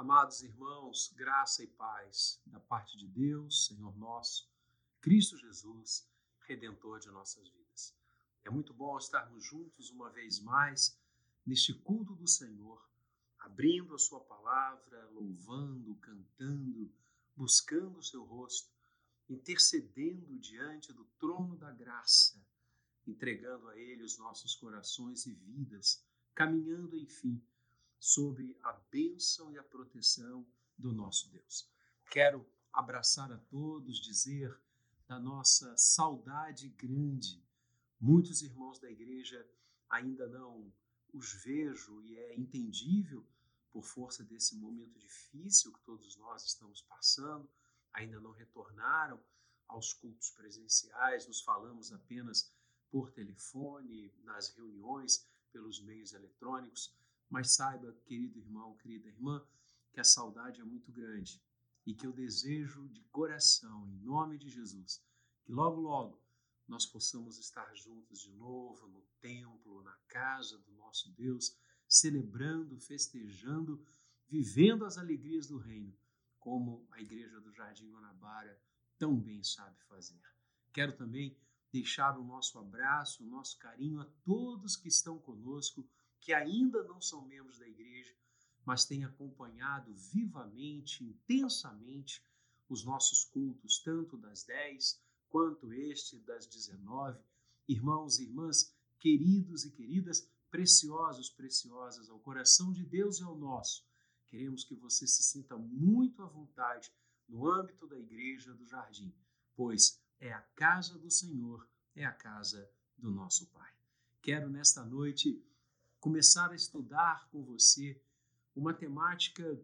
Amados irmãos, graça e paz da parte de Deus, Senhor nosso, Cristo Jesus, redentor de nossas vidas. É muito bom estarmos juntos uma vez mais neste culto do Senhor, abrindo a Sua palavra, louvando, cantando, buscando o Seu rosto, intercedendo diante do trono da graça, entregando a Ele os nossos corações e vidas, caminhando, enfim, sobre a bênção e a proteção do nosso Deus. Quero abraçar a todos, dizer da nossa saudade grande. Muitos irmãos da igreja ainda não os vejo e é entendível por força desse momento difícil que todos nós estamos passando, ainda não retornaram aos cultos presenciais, nos falamos apenas por telefone, nas reuniões, pelos meios eletrônicos. Mas saiba, querido irmão, querida irmã, que a saudade é muito grande e que eu desejo de coração, em nome de Jesus, que logo, logo nós possamos estar juntos de novo no templo, na casa do nosso Deus, celebrando, festejando, vivendo as alegrias do reino, como a igreja do Jardim Guanabara tão bem sabe fazer. Quero também deixar o nosso abraço, o nosso carinho a todos que estão conosco que ainda não são membros da igreja, mas têm acompanhado vivamente, intensamente os nossos cultos, tanto das 10 quanto este das 19. Irmãos e irmãs, queridos e queridas, preciosos, preciosas ao coração de Deus e ao nosso, queremos que você se sinta muito à vontade no âmbito da igreja do jardim, pois é a casa do Senhor, é a casa do nosso Pai. Quero nesta noite começar a estudar com você uma temática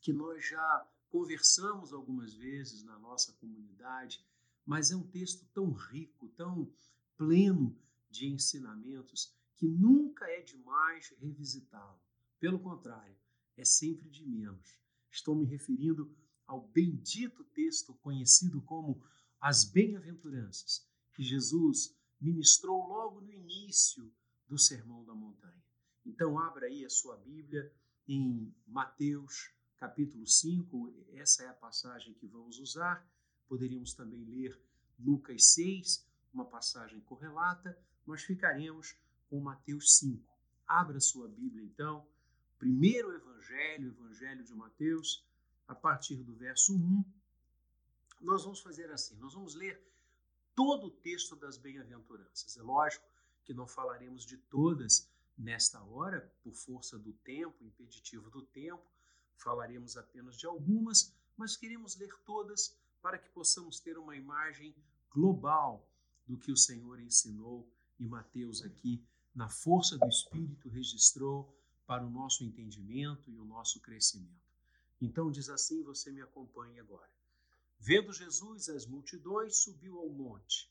que nós já conversamos algumas vezes na nossa comunidade, mas é um texto tão rico, tão pleno de ensinamentos, que nunca é demais revisitá-lo. Pelo contrário, é sempre de menos. Estou me referindo ao bendito texto conhecido como as Bem-aventuranças, que Jesus ministrou logo no início do Sermão da Montanha. Então, abra aí a sua Bíblia em Mateus, capítulo 5, essa é a passagem que vamos usar. Poderíamos também ler Lucas 6, uma passagem correlata, mas ficaremos com Mateus 5. Abra sua Bíblia, então, primeiro Evangelho, Evangelho de Mateus, a partir do verso 1. Nós vamos fazer assim: nós vamos ler todo o texto das bem-aventuranças. É lógico que não falaremos de todas nesta hora, por força do tempo, impeditivo do tempo, falaremos apenas de algumas, mas queremos ler todas para que possamos ter uma imagem global do que o Senhor ensinou e Mateus aqui, na força do Espírito, registrou para o nosso entendimento e o nosso crescimento. Então diz assim, você me acompanhe agora. Vendo Jesus as multidões, subiu ao monte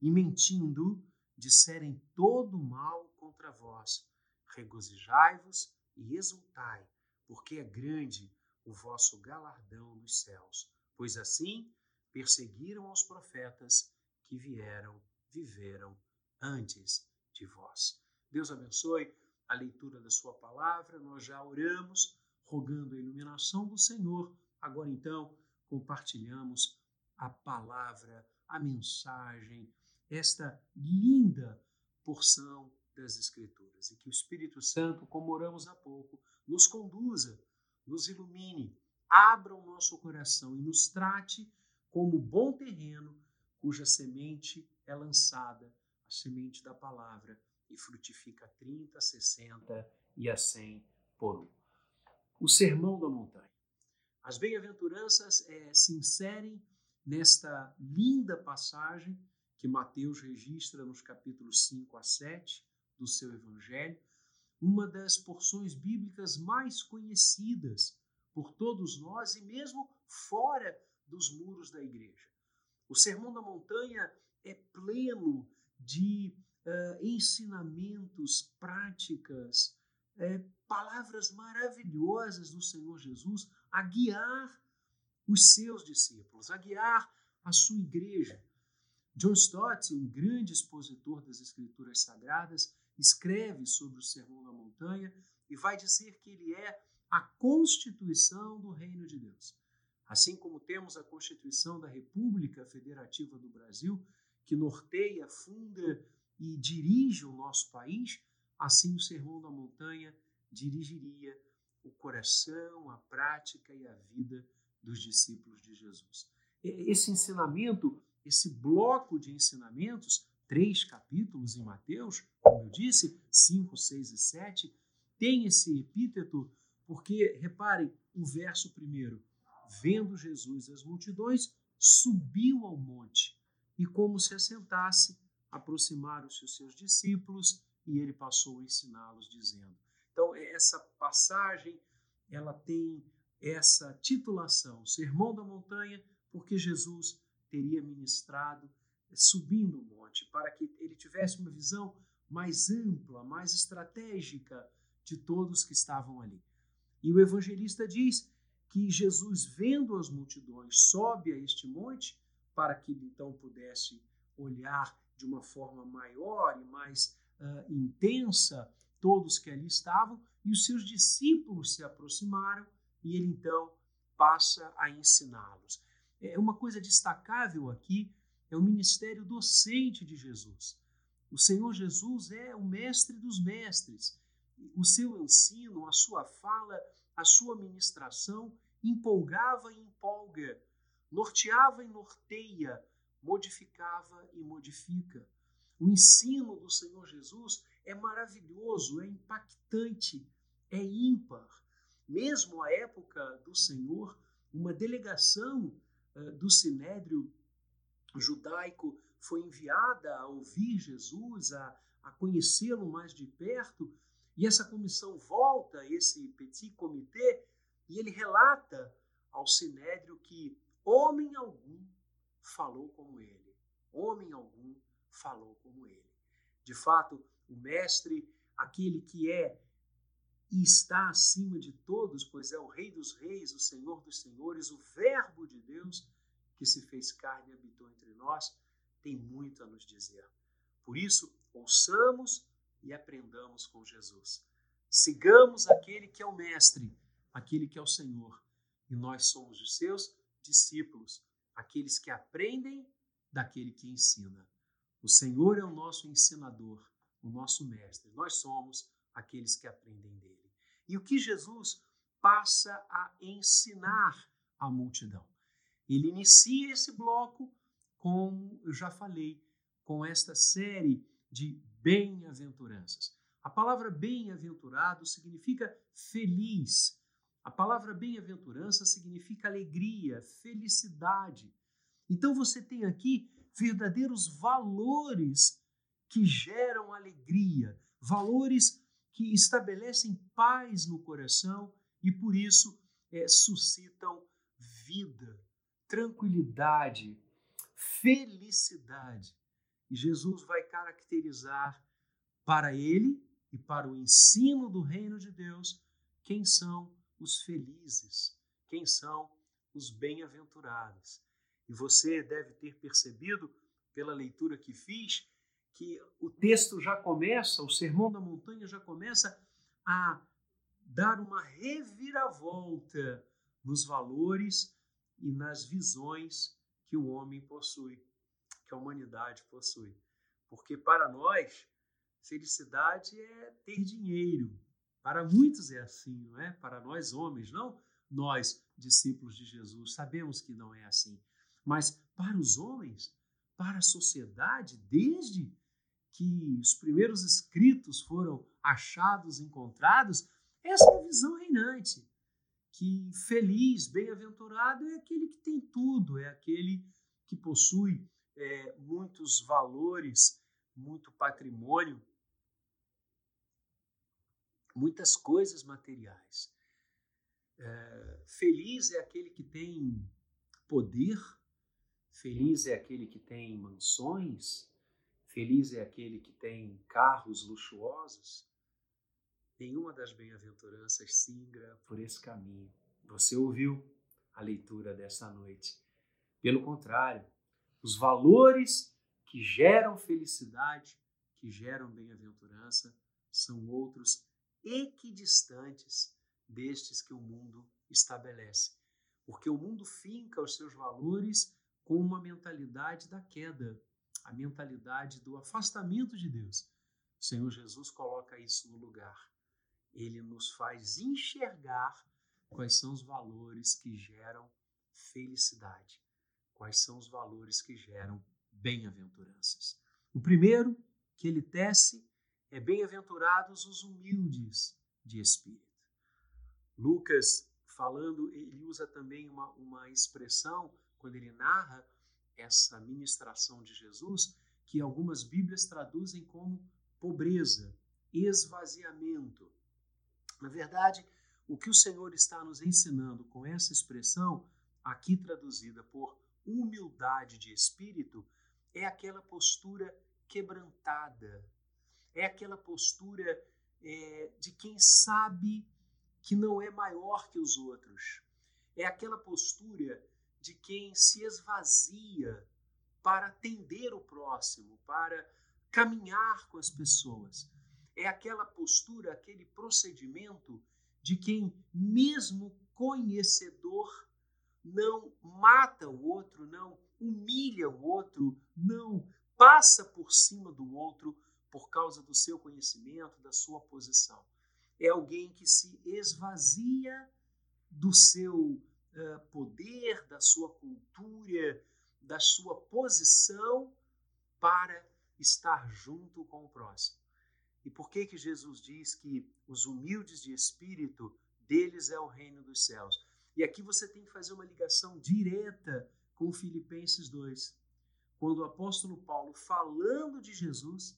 e mentindo, disserem todo mal contra vós. Regozijai-vos e exultai, porque é grande o vosso galardão nos céus, pois assim perseguiram os profetas que vieram, viveram antes de vós. Deus abençoe a leitura da sua palavra. Nós já oramos, rogando a iluminação do Senhor. Agora então, compartilhamos a palavra, a mensagem, esta linda porção das Escrituras e que o Espírito Santo, como oramos há pouco, nos conduza, nos ilumine, abra o nosso coração e nos trate como bom terreno cuja semente é lançada, a semente da palavra, e frutifica 30, 60 e a 100 por um. O Sermão da Montanha. As bem-aventuranças é, se inserem nesta linda passagem que Mateus registra nos capítulos 5 a 7 do seu Evangelho, uma das porções bíblicas mais conhecidas por todos nós e mesmo fora dos muros da igreja. O Sermão da Montanha é pleno de uh, ensinamentos, práticas, uh, palavras maravilhosas do Senhor Jesus a guiar os seus discípulos, a guiar a sua igreja. John Stott, um grande expositor das Escrituras Sagradas, escreve sobre o Sermão da Montanha e vai dizer que ele é a constituição do reino de Deus. Assim como temos a Constituição da República Federativa do Brasil, que norteia, funda e dirige o nosso país, assim o Sermão da Montanha dirigiria o coração, a prática e a vida dos discípulos de Jesus. Esse ensinamento, esse bloco de ensinamentos, três capítulos em Mateus, como eu disse, 5, 6 e 7, tem esse epíteto porque, reparem, o verso primeiro, vendo Jesus as multidões, subiu ao monte e, como se assentasse, aproximaram-se os seus discípulos e ele passou a ensiná-los, dizendo. Então, essa passagem ela tem essa titulação, Sermão da Montanha, porque Jesus teria ministrado subindo o monte, para que ele tivesse uma visão mais ampla, mais estratégica de todos que estavam ali. E o evangelista diz que Jesus, vendo as multidões, sobe a este monte para que ele então pudesse olhar de uma forma maior e mais uh, intensa todos que ali estavam, e os seus discípulos se aproximaram e ele então passa a ensiná-los. É uma coisa destacável aqui é o ministério docente de Jesus. O Senhor Jesus é o mestre dos mestres. O seu ensino, a sua fala, a sua ministração empolgava e empolga, norteava e norteia, modificava e modifica. O ensino do Senhor Jesus é maravilhoso, é impactante, é ímpar. Mesmo à época do Senhor, uma delegação do Sinédrio judaico foi enviada a ouvir Jesus, a, a conhecê-lo mais de perto, e essa comissão volta, esse petit comité, e ele relata ao Sinédrio que homem algum falou como ele, homem algum falou como ele. De fato, o Mestre, aquele que é e está acima de todos, pois é o Rei dos Reis, o Senhor dos Senhores, o Verbo de Deus que se fez carne e habitou entre nós, tem muito a nos dizer. Por isso, ouçamos e aprendamos com Jesus. Sigamos aquele que é o Mestre, aquele que é o Senhor, e nós somos os seus discípulos, aqueles que aprendem daquele que ensina. O Senhor é o nosso ensinador, o nosso mestre. Nós somos aqueles que aprendem dele. E o que Jesus passa a ensinar à multidão? Ele inicia esse bloco, como eu já falei, com esta série de bem-aventuranças. A palavra bem-aventurado significa feliz. A palavra bem-aventurança significa alegria, felicidade. Então você tem aqui verdadeiros valores que geram alegria, valores que estabelecem paz no coração e por isso é, suscitam vida, tranquilidade, felicidade. E Jesus vai caracterizar para ele e para o ensino do reino de Deus quem são os felizes, quem são os bem-aventurados. E você deve ter percebido, pela leitura que fiz, que o texto já começa, o Sermão da Montanha já começa a dar uma reviravolta nos valores e nas visões que o homem possui, que a humanidade possui. Porque para nós, felicidade é ter dinheiro. Para muitos é assim, não é? Para nós homens, não. nós, discípulos de Jesus, sabemos que não é assim. Mas para os homens, para a sociedade, desde que os primeiros escritos foram achados, encontrados, essa é a visão reinante. Que feliz, bem-aventurado é aquele que tem tudo, é aquele que possui é, muitos valores, muito patrimônio, muitas coisas materiais. É, feliz é aquele que tem poder, feliz é aquele que tem mansões, feliz é aquele que tem carros luxuosos. Nenhuma das bem-aventuranças singra por esse caminho. Você ouviu a leitura desta noite. Pelo contrário, os valores que geram felicidade, que geram bem-aventurança, são outros equidistantes destes que o mundo estabelece. Porque o mundo finca os seus valores com uma mentalidade da queda, a mentalidade do afastamento de Deus. O Senhor Jesus coloca isso no lugar. Ele nos faz enxergar quais são os valores que geram felicidade, quais são os valores que geram bem-aventuranças. O primeiro que ele tece é bem-aventurados os humildes de espírito. Lucas, falando, ele usa também uma, uma expressão, quando ele narra essa ministração de Jesus, que algumas Bíblias traduzem como pobreza, esvaziamento. Na verdade, o que o Senhor está nos ensinando com essa expressão, aqui traduzida por humildade de espírito, é aquela postura quebrantada, é aquela postura é, de quem sabe que não é maior que os outros, é aquela postura de quem se esvazia para atender o próximo, para caminhar com as pessoas. É aquela postura, aquele procedimento de quem, mesmo conhecedor, não mata o outro, não humilha o outro, não passa por cima do outro por causa do seu conhecimento, da sua posição. É alguém que se esvazia do seu uh, poder, da sua cultura, da sua posição para estar junto com o próximo. E por que que Jesus diz que os humildes de espírito deles é o reino dos céus? E aqui você tem que fazer uma ligação direta com Filipenses 2. Quando o apóstolo Paulo, falando de Jesus,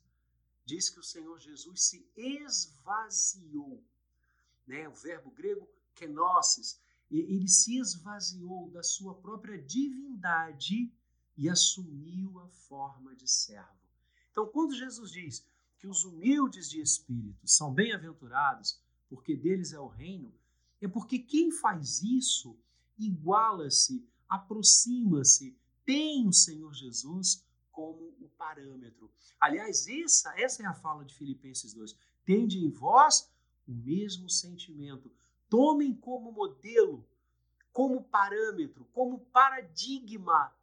diz que o Senhor Jesus se esvaziou. Né? O verbo grego kenosis, ele se esvaziou da sua própria divindade e assumiu a forma de servo. Então, quando Jesus diz que os humildes de espírito são bem-aventurados, porque deles é o reino, é porque quem faz isso iguala-se, aproxima-se, tem o Senhor Jesus como o parâmetro. Aliás, essa, essa é a fala de Filipenses 2. Tende em vós o mesmo sentimento. Tomem como modelo, como parâmetro, como paradigma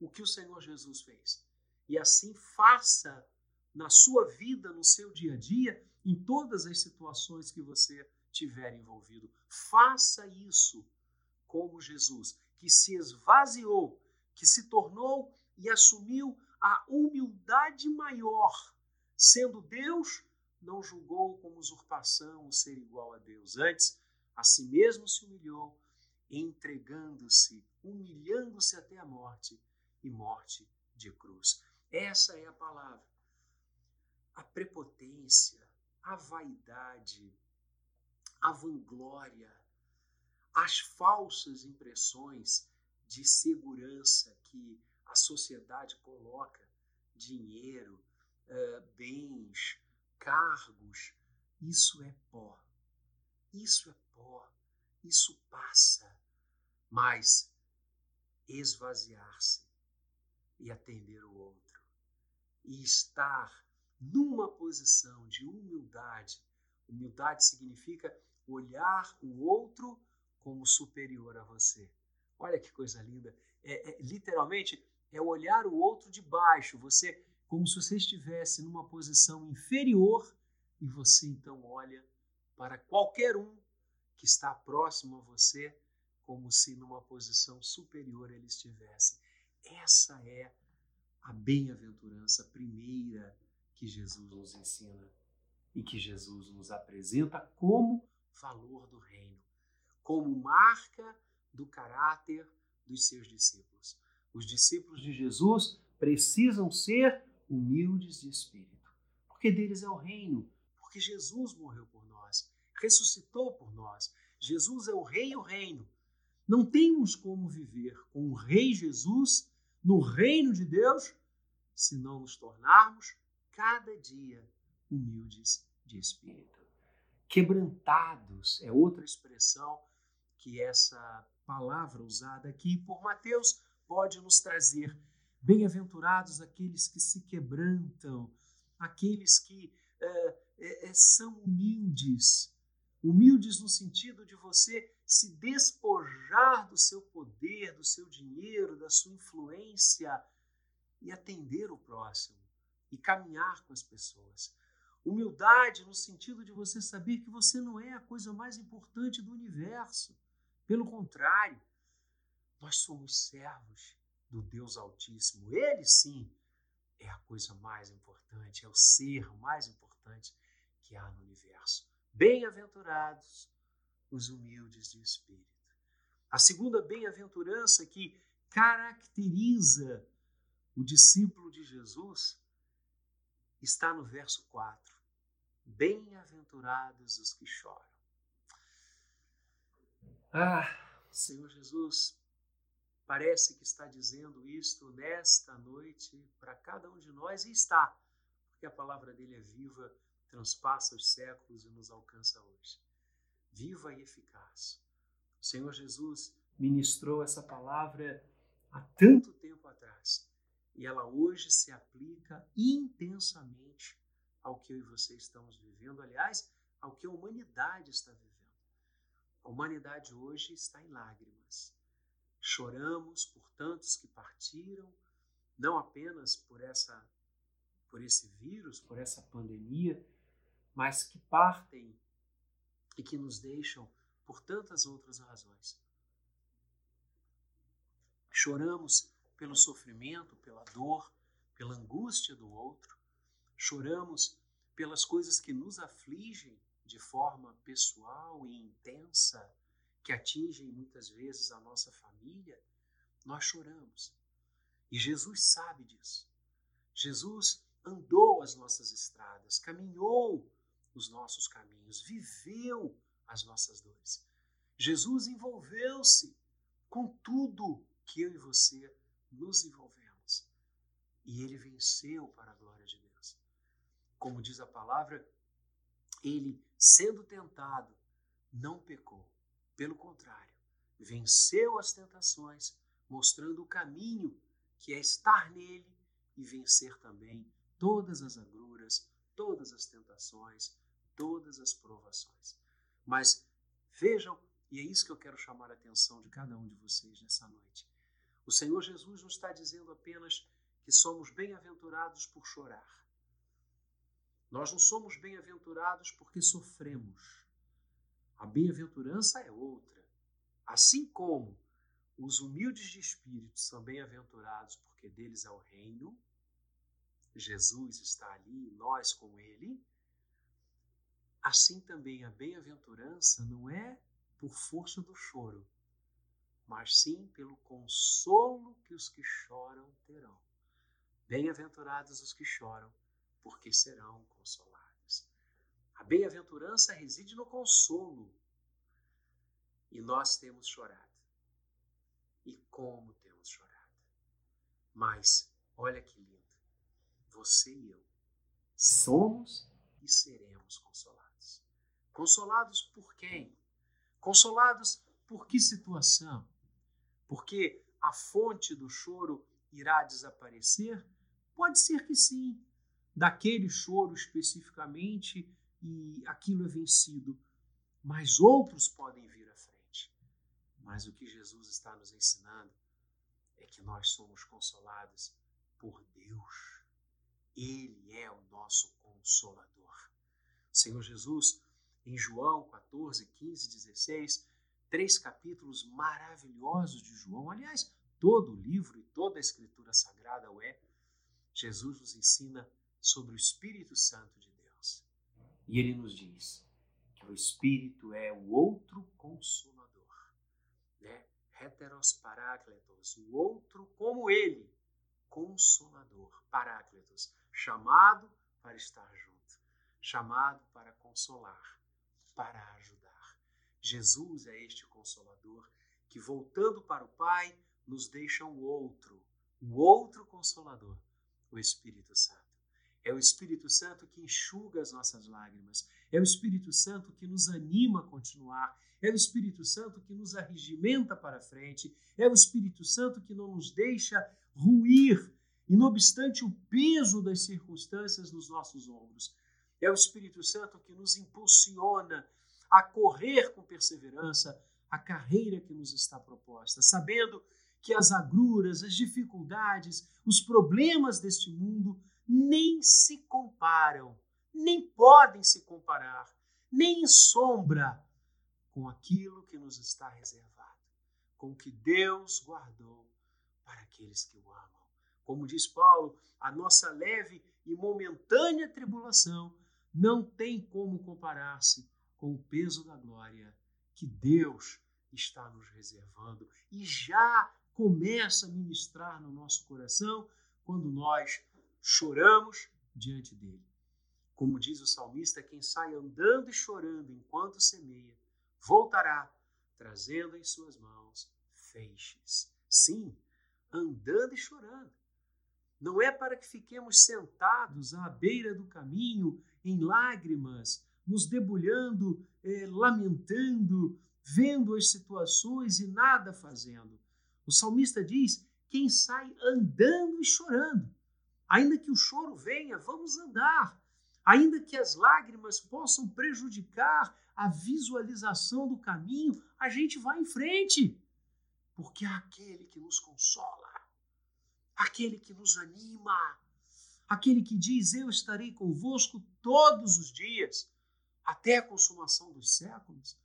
o que o Senhor Jesus fez. E assim faça na sua vida, no seu dia a dia, em todas as situações que você tiver envolvido. Faça isso como Jesus, que se esvaziou, que se tornou e assumiu a humildade maior. Sendo Deus, não julgou como usurpação o ser igual a Deus. Antes, a si mesmo se humilhou, entregando-se, humilhando-se até a morte e morte de cruz. Essa é a palavra. A prepotência, a vaidade, a vanglória, as falsas impressões de segurança que a sociedade coloca, dinheiro, uh, bens, cargos, isso é pó. Isso é pó. Isso passa. Mas esvaziar-se e atender o outro e estar numa posição de humildade. Humildade significa olhar o outro como superior a você. Olha que coisa linda. É, é, literalmente, é olhar o outro de baixo, você como se você estivesse numa posição inferior e você então olha para qualquer um que está próximo a você, como se numa posição superior ele estivesse. Essa é a bem-aventurança primeira que Jesus nos ensina e que Jesus nos apresenta como valor do reino, como marca do caráter dos seus discípulos. Os discípulos de Jesus precisam ser humildes de espírito, porque deles é o reino, porque Jesus morreu por ressuscitou por nós. Jesus é o rei e o reino. Não temos como viver com o rei Jesus no reino de Deus se não nos tornarmos cada dia humildes de espírito. Quebrantados é outra expressão que essa palavra usada aqui por Mateus pode nos trazer. Bem-aventurados aqueles que se quebrantam, aqueles que é, é, são humildes. Humildes no sentido de você se despojar do seu poder, do seu dinheiro, da sua influência e atender o próximo e caminhar com as pessoas. Humildade no sentido de você saber que você não é a coisa mais importante do universo. Pelo contrário, nós somos servos do Deus Altíssimo. Ele sim é a coisa mais importante, é o ser mais importante que há no universo. Bem-aventurados os humildes de espírito. A segunda bem-aventurança que caracteriza o discípulo de Jesus está no verso 4. Bem-aventurados os que choram. Ah, Senhor Jesus, parece que está dizendo isto nesta noite para cada um de nós e está, porque a palavra dele é viva, transpassa os séculos e nos alcança hoje. Viva e eficaz. O Senhor Jesus ministrou essa palavra há tanto tempo atrás e ela hoje se aplica intensamente ao que eu e você estamos vivendo, aliás, ao que a humanidade está vivendo. A humanidade hoje está em lágrimas. Choramos por tantos que partiram, não apenas por essa por esse vírus, por essa pandemia, mas que partem e que nos deixam por tantas outras razões. Choramos pelo sofrimento, pela dor, pela angústia do outro. Choramos pelas coisas que nos afligem de forma pessoal e intensa, que atingem muitas vezes a nossa família. Nós choramos. E Jesus sabe disso. Jesus andou as nossas estradas, caminhou os nossos caminhos, viveu as nossas dores. Jesus envolveu-se com tudo que eu e você nos envolvemos. E ele venceu para a glória de Deus. Como diz a palavra, ele, sendo tentado, não pecou. Pelo contrário, venceu as tentações, mostrando o caminho que é estar nele e vencer também todas as agruras, todas as tentações, todas as provações. Mas vejam, e é isso que eu quero chamar a atenção de cada um de vocês nessa noite. O Senhor Jesus não está dizendo apenas que somos bem-aventurados por chorar. Nós não somos bem-aventurados porque sofremos. A bem-aventurança é outra. Assim como os humildes de espírito são bem-aventurados porque deles é o reino, Jesus está ali, nós com ele, assim também a bem-aventurança não é por força do choro, mas sim pelo consolo que os que choram terão. Bem-aventurados os que choram, porque serão consolados. A bem-aventurança reside no consolo. E nós temos chorado. E como temos chorado. Mas, olha que lindo. Você e eu somos e seremos consolados. Consolados por quem? Consolados por que situação? Porque a fonte do choro irá desaparecer? Pode ser que sim, daquele choro especificamente, e aquilo é vencido, mas outros podem vir à frente. Mas o que Jesus está nos ensinando é que nós somos consolados por Deus. Ele é o nosso consolador. Senhor Jesus em João 14, 15, 16, três capítulos maravilhosos de João. Aliás, todo o livro e toda a Escritura Sagrada o é. Jesus nos ensina sobre o Espírito Santo de Deus. E ele nos diz que o Espírito é o outro consolador, né? Heteros parácletos, o outro como ele, consolador, parácletos, chamado para estar junto, chamado para consolar, para ajudar. Jesus é este consolador que, voltando para o Pai, nos deixa um outro, o outro consolador, o Espírito Santo. É o Espírito Santo que enxuga as nossas lágrimas. É o Espírito Santo que nos anima a continuar. É o Espírito Santo que nos arregimenta para frente. É o Espírito Santo que não nos deixa ruir, e não obstante o peso das circunstâncias nos nossos ombros. É o Espírito Santo que nos impulsiona a correr com perseverança a carreira que nos está proposta, sabendo que as agruras, as dificuldades, os problemas deste mundo nem se comparam, nem podem se comparar, nem em sombra com aquilo que nos está reservado, com o que Deus guardou para aqueles que o amam. Como diz Paulo, a nossa leve e momentânea tribulação não tem como comparar-se com o peso da glória que Deus está nos reservando e já começa a ministrar no nosso coração quando nós choramos diante dele. Como diz o salmista, quem sai andando e chorando enquanto semeia, voltará trazendo em suas mãos feixes. Sim, andando e chorando. Não é para que fiquemos sentados à beira do caminho em lágrimas, nos debulhando, eh, lamentando, vendo as situações e nada fazendo. O salmista diz: quem sai andando e chorando. Ainda que o choro venha, vamos andar. Ainda que as lágrimas possam prejudicar a visualização do caminho, a gente vai em frente. Porque há aquele que nos consola, aquele que nos anima, aquele que diz: Eu estarei convosco todos os dias, até a consumação dos séculos,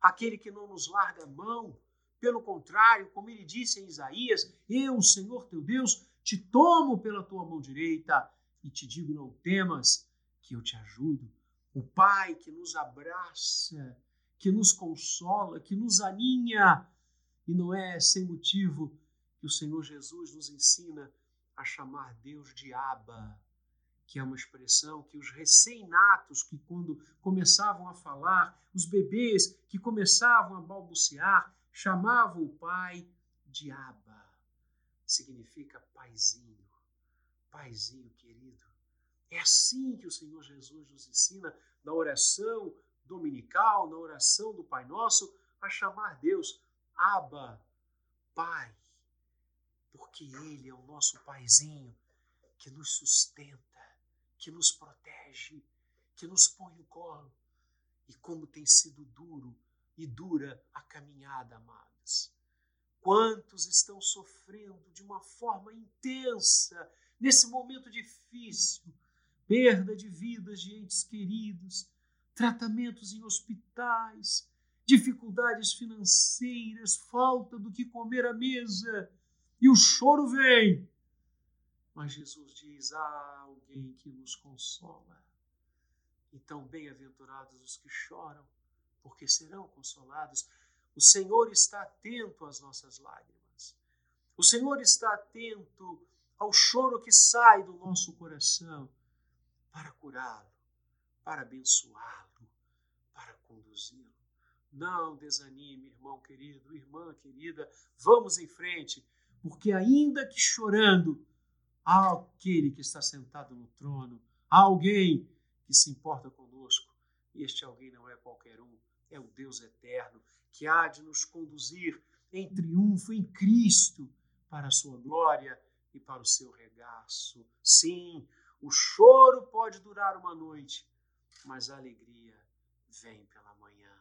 aquele que não nos larga a mão. Pelo contrário, como ele disse em Isaías: Eu, Senhor teu Deus, te tomo pela tua mão direita e te digo: não temas, que eu te ajudo. O Pai que nos abraça, que nos consola, que nos aninha. E não é sem motivo que o Senhor Jesus nos ensina a chamar Deus de Abba, que é uma expressão que os recém-natos, que quando começavam a falar, os bebês que começavam a balbuciar, chamavam o Pai de Abba. Significa paizinho, paizinho querido. É assim que o Senhor Jesus nos ensina na oração dominical, na oração do Pai Nosso, a chamar Deus Abba, Pai, porque Ele é o nosso paizinho que nos sustenta, que nos protege, que nos põe no colo. E como tem sido duro e dura a caminhada, amados. Quantos estão sofrendo de uma forma intensa nesse momento difícil? Perda de vidas de entes queridos, tratamentos em hospitais, dificuldades financeiras, falta do que comer à mesa, e o choro vem. Mas Jesus diz: há alguém que nos consola. Então, bem-aventurados os que choram, porque serão consolados. O Senhor está atento às nossas lágrimas. O Senhor está atento ao choro que sai do nosso coração para curá-lo, para abençoá-lo, para conduzi-lo. Não desanime, irmão querido, irmã querida, vamos em frente, porque ainda que chorando, há aquele que está sentado no trono, há alguém que se importa conosco, e este alguém não é qualquer um, é o Deus eterno que há de nos conduzir em triunfo em Cristo para a sua glória e para o seu regaço. Sim, o choro pode durar uma noite, mas a alegria vem pela manhã.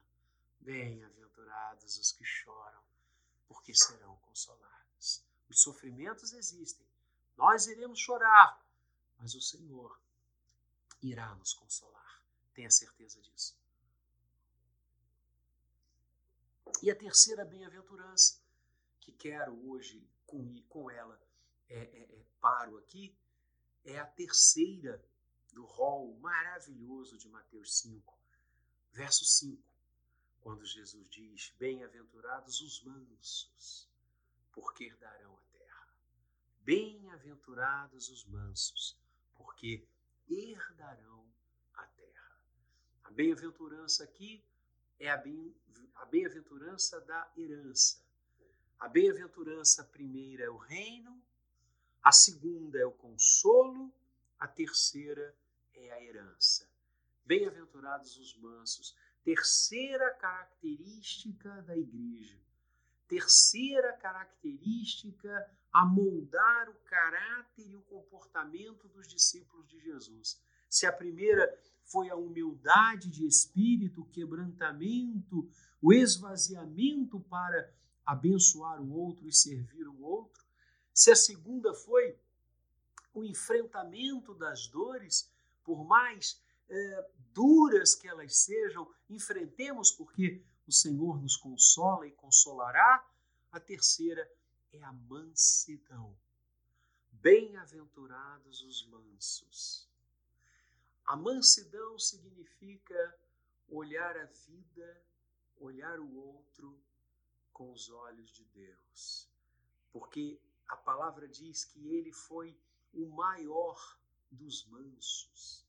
Bem-aventurados os que choram, porque serão consolados. Os sofrimentos existem, nós iremos chorar, mas o Senhor irá nos consolar. Tenha certeza disso. E a terceira bem-aventurança, que quero hoje com, com ela, é, é, é, paro aqui, é a terceira do rol maravilhoso de Mateus 5, verso 5, quando Jesus diz: Bem-aventurados os mansos, porque herdarão a terra. Bem-aventurados os mansos, porque herdarão a terra. A bem-aventurança aqui é a bem-aventurança da herança. A bem-aventurança primeira é o reino, a segunda é o consolo, a terceira é a herança. Bem-aventurados os mansos. Terceira característica da igreja. Terceira característica a moldar o caráter e o comportamento dos discípulos de Jesus. Se a primeira foi a humildade de espírito, o quebrantamento, o esvaziamento para abençoar o outro e servir o outro, se a segunda foi o enfrentamento das dores, por mais é, duras que elas sejam, enfrentemos porque o Senhor nos consola e consolará. A terceira é a mansidão. Bem-aventurados os mansos. A mansidão significa olhar a vida, olhar o outro com os olhos de Deus. Porque a palavra diz que ele foi o maior dos mansos.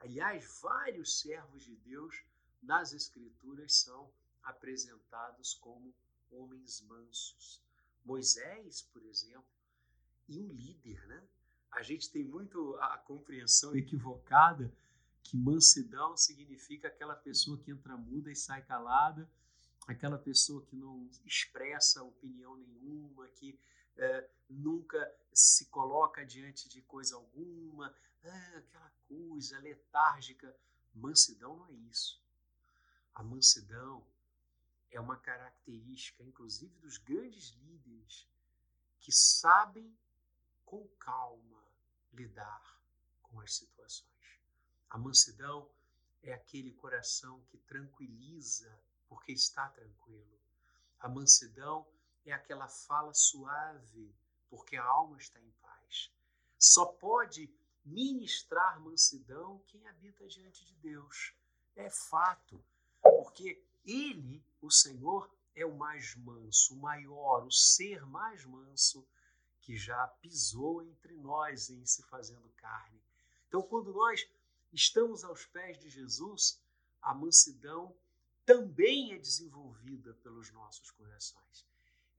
Aliás, vários servos de Deus nas Escrituras são apresentados como homens mansos. Moisés, por exemplo, e um líder, né? A gente tem muito a compreensão equivocada que mansidão significa aquela pessoa que entra muda e sai calada, aquela pessoa que não expressa opinião nenhuma, que é, nunca se coloca diante de coisa alguma, é, aquela coisa letárgica. Mansidão não é isso. A mansidão é uma característica, inclusive, dos grandes líderes que sabem com calma lidar com as situações. A mansidão é aquele coração que tranquiliza porque está tranquilo. A mansidão é aquela fala suave, porque a alma está em paz. Só pode ministrar mansidão quem habita diante de Deus. É fato, porque Ele, o Senhor, é o mais manso, o maior, o ser mais manso que já pisou entre nós em se fazendo carne. Então, quando nós estamos aos pés de Jesus, a mansidão também é desenvolvida pelos nossos corações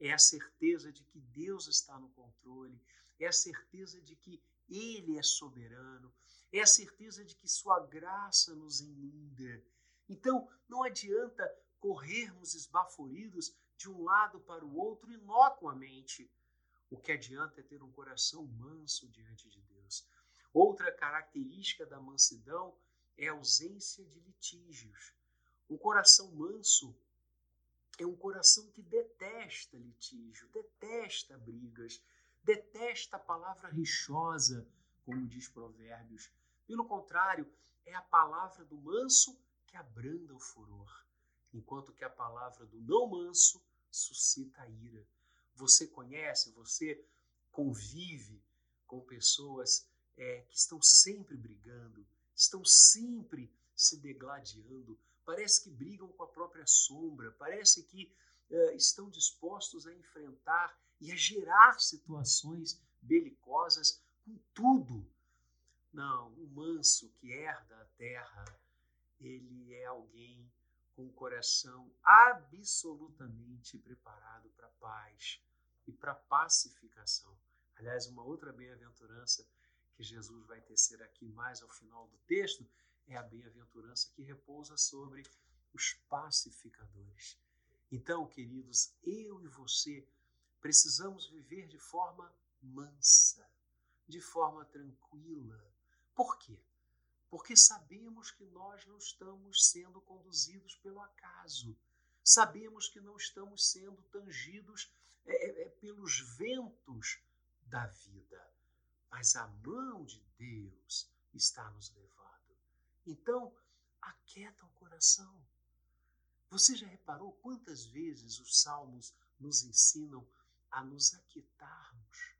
é a certeza de que Deus está no controle, é a certeza de que Ele é soberano, é a certeza de que Sua graça nos inunda. Então, não adianta corrermos esbaforidos de um lado para o outro inocuamente. O que adianta é ter um coração manso diante de Deus. Outra característica da mansidão é a ausência de litígios. Um coração manso é um coração que detesta litígio, detesta brigas, detesta a palavra rixosa, como diz Provérbios. Pelo contrário, é a palavra do manso que abranda o furor, enquanto que a palavra do não manso suscita ira. Você conhece, você convive com pessoas é, que estão sempre brigando, estão sempre se degladiando, parece que brigam com a própria sombra, parece que uh, estão dispostos a enfrentar e a gerar situações belicosas com tudo. Não, o manso que herda a terra, ele é alguém com o coração absolutamente preparado para paz e para pacificação. Aliás, uma outra bem-aventurança que Jesus vai tecer aqui mais ao final do texto é a bem-aventurança que repousa sobre os pacificadores. Então, queridos, eu e você precisamos viver de forma mansa, de forma tranquila. Por quê? Porque sabemos que nós não estamos sendo conduzidos pelo acaso. Sabemos que não estamos sendo tangidos é, é, é pelos ventos da vida. Mas a mão de Deus está nos levando. Então, aquieta o coração. Você já reparou quantas vezes os salmos nos ensinam a nos aquietarmos?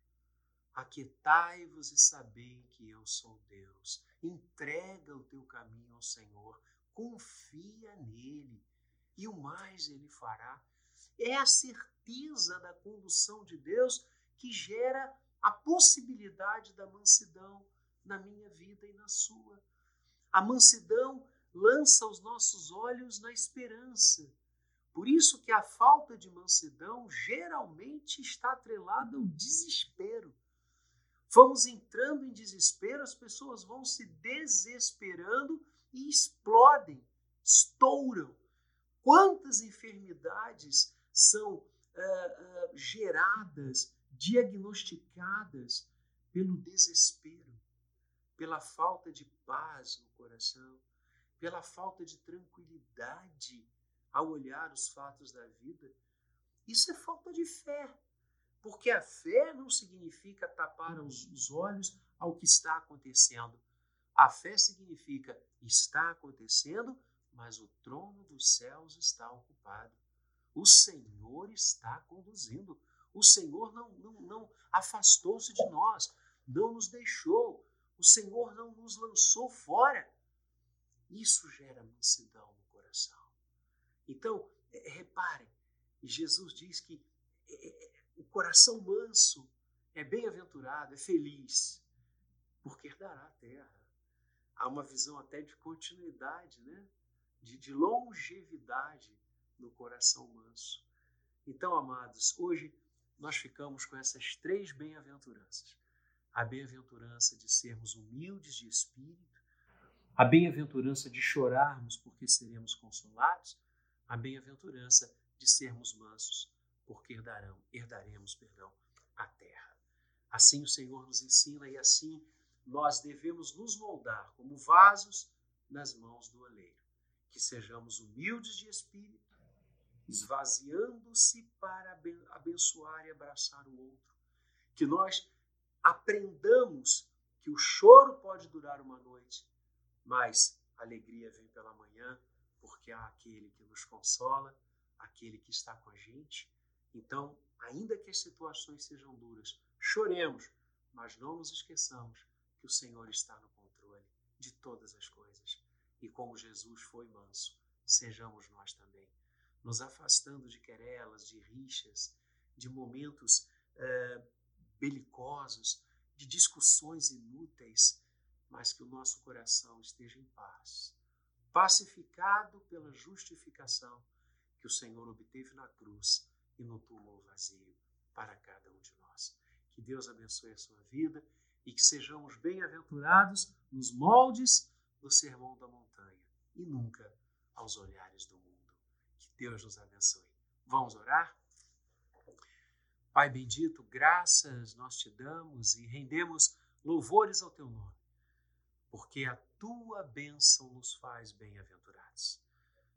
Aquietai-vos e sabei que eu sou Deus. Entrega o teu caminho ao Senhor, confia nele e o mais ele fará. É a certeza da condução de Deus que gera a possibilidade da mansidão na minha vida e na sua. A mansidão lança os nossos olhos na esperança. Por isso que a falta de mansidão geralmente está atrelada ao desespero. Vamos entrando em desespero, as pessoas vão se desesperando e explodem, estouram. Quantas enfermidades são uh, uh, geradas, diagnosticadas pelo desespero, pela falta de paz no coração, pela falta de tranquilidade ao olhar os fatos da vida. Isso é falta de fé, porque a fé não significa tapar os, os olhos ao que está acontecendo. A fé significa está acontecendo, mas o trono dos céus está ocupado. O Senhor está conduzindo. O Senhor não, não, não afastou-se de nós, não nos deixou. O Senhor não nos lançou fora. Isso gera mansidão no coração. Então, é, reparem, Jesus diz que é, é, coração manso é bem-aventurado, é feliz, porque herdará a terra. Há uma visão até de continuidade, né? de, de longevidade no coração manso. Então, amados, hoje nós ficamos com essas três bem-aventuranças. A bem-aventurança de sermos humildes de espírito, a bem-aventurança de chorarmos porque seremos consolados, a bem-aventurança de sermos mansos porque herdarão, herdaremos perdão, a terra. Assim o Senhor nos ensina e assim nós devemos nos moldar como vasos nas mãos do oleiro. Que sejamos humildes de espírito, esvaziando-se para abençoar e abraçar o outro. Que nós aprendamos que o choro pode durar uma noite, mas a alegria vem pela manhã, porque há aquele que nos consola, aquele que está com a gente. Então, ainda que as situações sejam duras, choremos, mas não nos esqueçamos que o Senhor está no controle de todas as coisas. E como Jesus foi manso, sejamos nós também, nos afastando de querelas, de rixas, de momentos eh, belicosos, de discussões inúteis, mas que o nosso coração esteja em paz, pacificado pela justificação que o Senhor obteve na cruz e no túmulo vazio para cada um de nós. Que Deus abençoe a sua vida e que sejamos bem-aventurados nos moldes do sermão da montanha e nunca aos olhares do mundo. Que Deus nos abençoe. Vamos orar? Pai bendito, graças nós te damos e rendemos louvores ao teu nome porque a tua bênção nos faz bem-aventurados.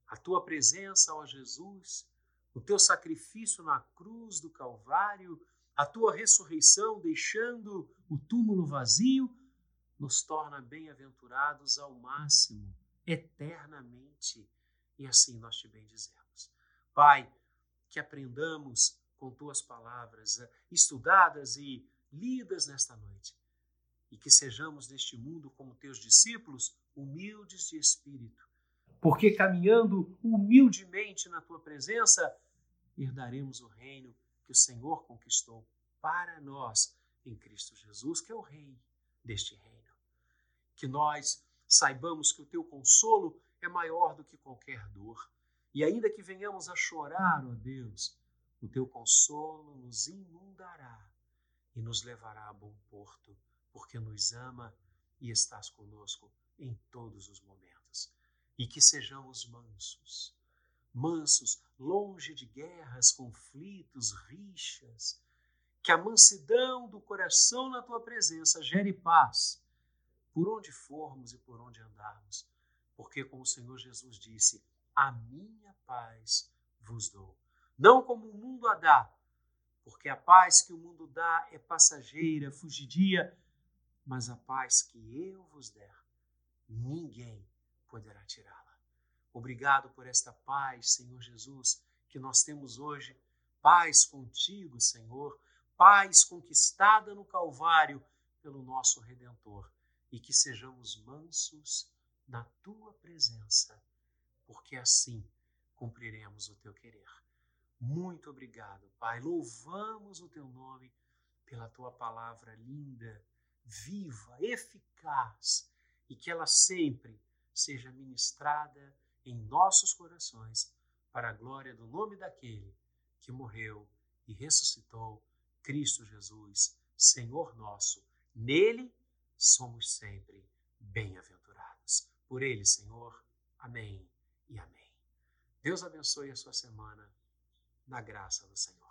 A tua presença, ó Jesus, o teu sacrifício na cruz do Calvário, a tua ressurreição, deixando o túmulo vazio, nos torna bem-aventurados ao máximo, eternamente. E assim nós te bendizemos. Pai, que aprendamos com tuas palavras, eh, estudadas e lidas nesta noite, e que sejamos neste mundo como teus discípulos, humildes de espírito. Porque caminhando humildemente na tua presença, herdaremos o reino que o Senhor conquistou para nós em Cristo Jesus, que é o Rei deste reino. Que nós saibamos que o teu consolo é maior do que qualquer dor. E ainda que venhamos a chorar, ó Deus, o teu consolo nos inundará e nos levará a bom porto porque nos ama e estás conosco em todos os momentos. E que sejamos mansos, mansos, longe de guerras, conflitos, rixas. Que a mansidão do coração na tua presença gere paz por onde formos e por onde andarmos. Porque, como o Senhor Jesus disse, a minha paz vos dou. Não como o mundo a dá, porque a paz que o mundo dá é passageira, fugidia mas a paz que eu vos der, ninguém poderá tirá-la. Obrigado por esta paz, Senhor Jesus, que nós temos hoje. Paz contigo, Senhor, paz conquistada no Calvário pelo nosso Redentor, e que sejamos mansos na tua presença, porque assim cumpriremos o teu querer. Muito obrigado, Pai. Louvamos o teu nome pela tua palavra linda, viva, eficaz e que ela sempre seja ministrada em nossos corações para a glória do nome daquele que morreu e ressuscitou, Cristo Jesus, Senhor nosso. Nele somos sempre bem-aventurados. Por ele, Senhor. Amém e amém. Deus abençoe a sua semana na graça do Senhor.